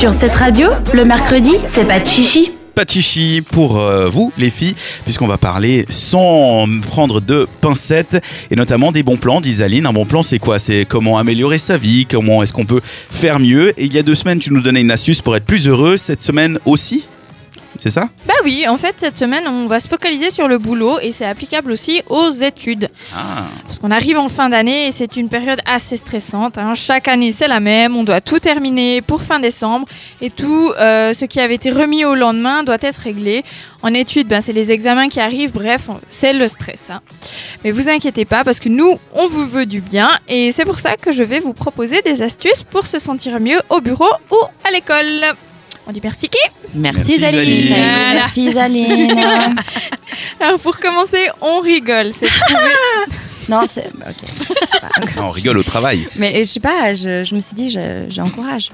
Sur cette radio, le mercredi, c'est pas de chichi. Pas de chichi pour euh, vous, les filles, puisqu'on va parler sans prendre de pincettes et notamment des bons plans d'Isaline. Un bon plan, c'est quoi? C'est comment améliorer sa vie, comment est-ce qu'on peut faire mieux? Et il y a deux semaines, tu nous donnais une astuce pour être plus heureux. Cette semaine aussi c'est ça? Bah oui, en fait, cette semaine, on va se focaliser sur le boulot et c'est applicable aussi aux études. Ah, Parce qu'on arrive en fin d'année et c'est une période assez stressante. hein. Chaque année, c'est la même. On doit tout terminer pour fin décembre et tout euh, ce qui avait été remis au lendemain doit être réglé. En études, ben, c'est les examens qui arrivent. Bref, c'est le stress. hein. Mais vous inquiétez pas parce que nous, on vous veut du bien et c'est pour ça que je vais vous proposer des astuces pour se sentir mieux au bureau ou à l'école. On dit merci qui Merci, Merci Zaline. Zaline. Voilà. Merci Zaline. Alors pour commencer, on rigole. C'est prouvé. non, c'est on rigole au travail. Mais je sais pas, je, je me suis dit, je- j'encourage.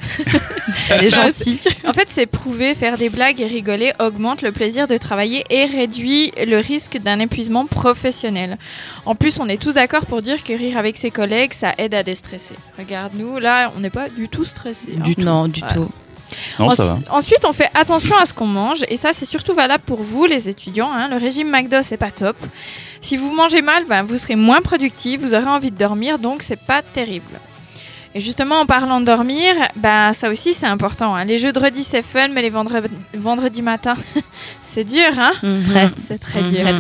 Elle est gentille. En fait, c'est prouvé, faire des blagues et rigoler augmente le plaisir de travailler et réduit le risque d'un épuisement professionnel. En plus, on est tous d'accord pour dire que rire avec ses collègues, ça aide à déstresser. Regarde-nous, là, on n'est pas du tout stressé. hein. Non, du Voilà. tout. Non, ça Ensu- va. Ensuite, on fait attention à ce qu'on mange, et ça, c'est surtout valable pour vous, les étudiants. hein. Le régime McDo, c'est pas top. Si vous mangez mal, ben, vous serez moins productif, vous aurez envie de dormir, donc c'est pas terrible. Et justement, en parlant de dormir, ben, ça aussi, c'est important. hein. Les jeudredis, c'est fun, mais les vendredis, vendredis matin, c'est dur, hein Très. C'est très Mhm. dur. Très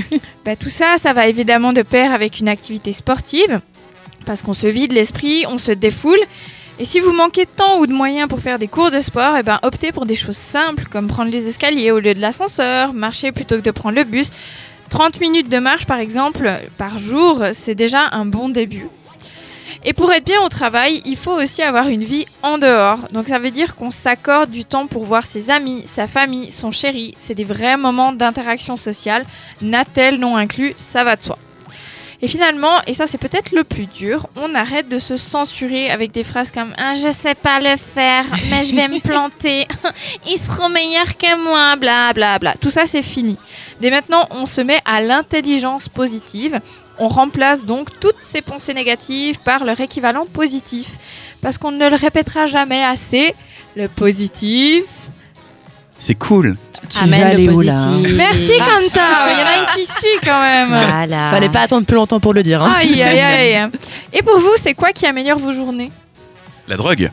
dur. Ben, tout ça, ça va évidemment de pair avec une activité sportive, parce qu'on se vide l'esprit, on se défoule. Et si vous manquez de temps ou de moyens pour faire des cours de sport, eh ben, optez pour des choses simples, comme prendre les escaliers au lieu de l'ascenseur, marcher plutôt que de prendre le bus. 30 minutes de marche, par exemple, par jour, c'est déjà un bon début. Et pour être bien au travail, il faut aussi avoir une vie en dehors. Donc ça veut dire qu'on s'accorde du temps pour voir ses amis, sa famille, son chéri. C'est des vrais moments d'interaction sociale, Natel non inclus, ça va de soi. Et finalement, et ça c'est peut-être le plus dur, on arrête de se censurer avec des phrases comme ah, je sais pas le faire, mais je vais me planter, ils seront meilleurs que moi, bla bla bla. Tout ça c'est fini. Dès maintenant, on se met à l'intelligence positive. On remplace donc toutes ces pensées négatives par leur équivalent positif. Parce qu'on ne le répétera jamais assez. Le positif. C'est cool. Tu Amène vas le aller où, là positif. Merci Quentin Il y en a une qui suit quand même Voilà. Fallait pas attendre plus longtemps pour le dire. hein. Aïe aïe aïe Et pour vous, c'est quoi qui améliore vos journées? La drogue.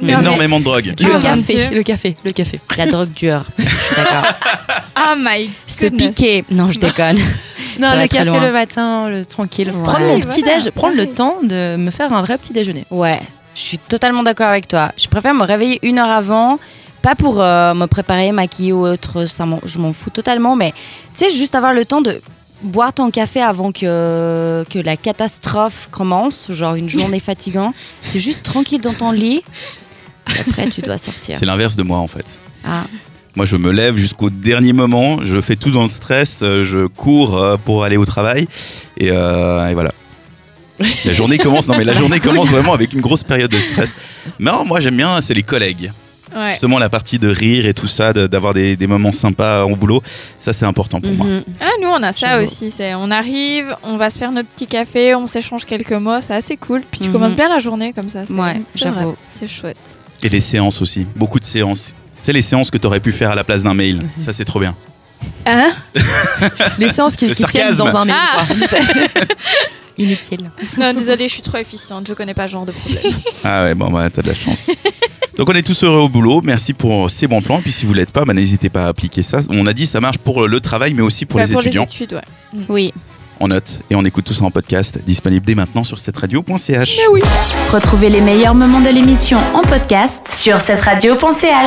Mais- Énormément de drogue. Oh, Le mon café, Dieu. le café, le café. La drogue dure. Je suis d'accord. Ah my Se goodness. piquer. Non, je déconne. Non, Ça va le très café loin. le matin, le tranquille. Ouais. Prendre mon petit voilà, déj, prendre le temps de me faire un vrai petit déjeuner. Ouais, je suis totalement d'accord avec toi. Je préfère me réveiller une heure avant, pas pour euh, me préparer, maquiller ou autre, ça je m'en fous totalement, mais tu sais, juste avoir le temps de boire ton café avant que, que la catastrophe commence, genre une journée fatigante. Es juste tranquille dans ton lit, et après tu dois sortir. C'est l'inverse de moi en fait. Ah, Moi, je me lève jusqu'au dernier moment, je fais tout dans le stress, euh, je cours euh, pour aller au travail et, euh, et voilà. La journée commence, non mais la journée commence vraiment avec une grosse période de stress. Mais non, moi j'aime bien, c'est les collègues. Ouais. Justement, la partie de rire et tout ça, de- d'avoir des, des moments sympas au boulot, ça c'est important pour moi. mhm. Ah, nous on a ça aussi. C'est, on arrive, on va se faire notre petit café, on s'échange quelques mots, c'est assez cool. Puis tu Mhm. commences bien la journée comme ça. C'est, Ouais, c'est j'avoue. vrai, C'est chouette. Et les séances aussi, beaucoup de séances. Tu sais, les séances que tu aurais pu faire à la place d'un mail, ça c'est trop bien. Hein Les séances qui, Le qui tiennent dans un mail. Ah. Inutile. Non, désolé, je suis trop efficiente, je connais pas ce genre de problème. Ah ouais, bon, bah, t'as de la chance. Donc on est tous heureux au boulot, merci pour ces bons plans. Et puis si vous l'êtes pas, bah, n'hésitez pas à appliquer ça. On a dit ça marche pour le travail, mais aussi pour Bah, les pour étudiants. les études, ouais. Oui. On note et on écoute tout ça en podcast, disponible dès maintenant sur cette radio.ch. Retrouvez les meilleurs moments de l'émission en podcast sur cette radio.ch.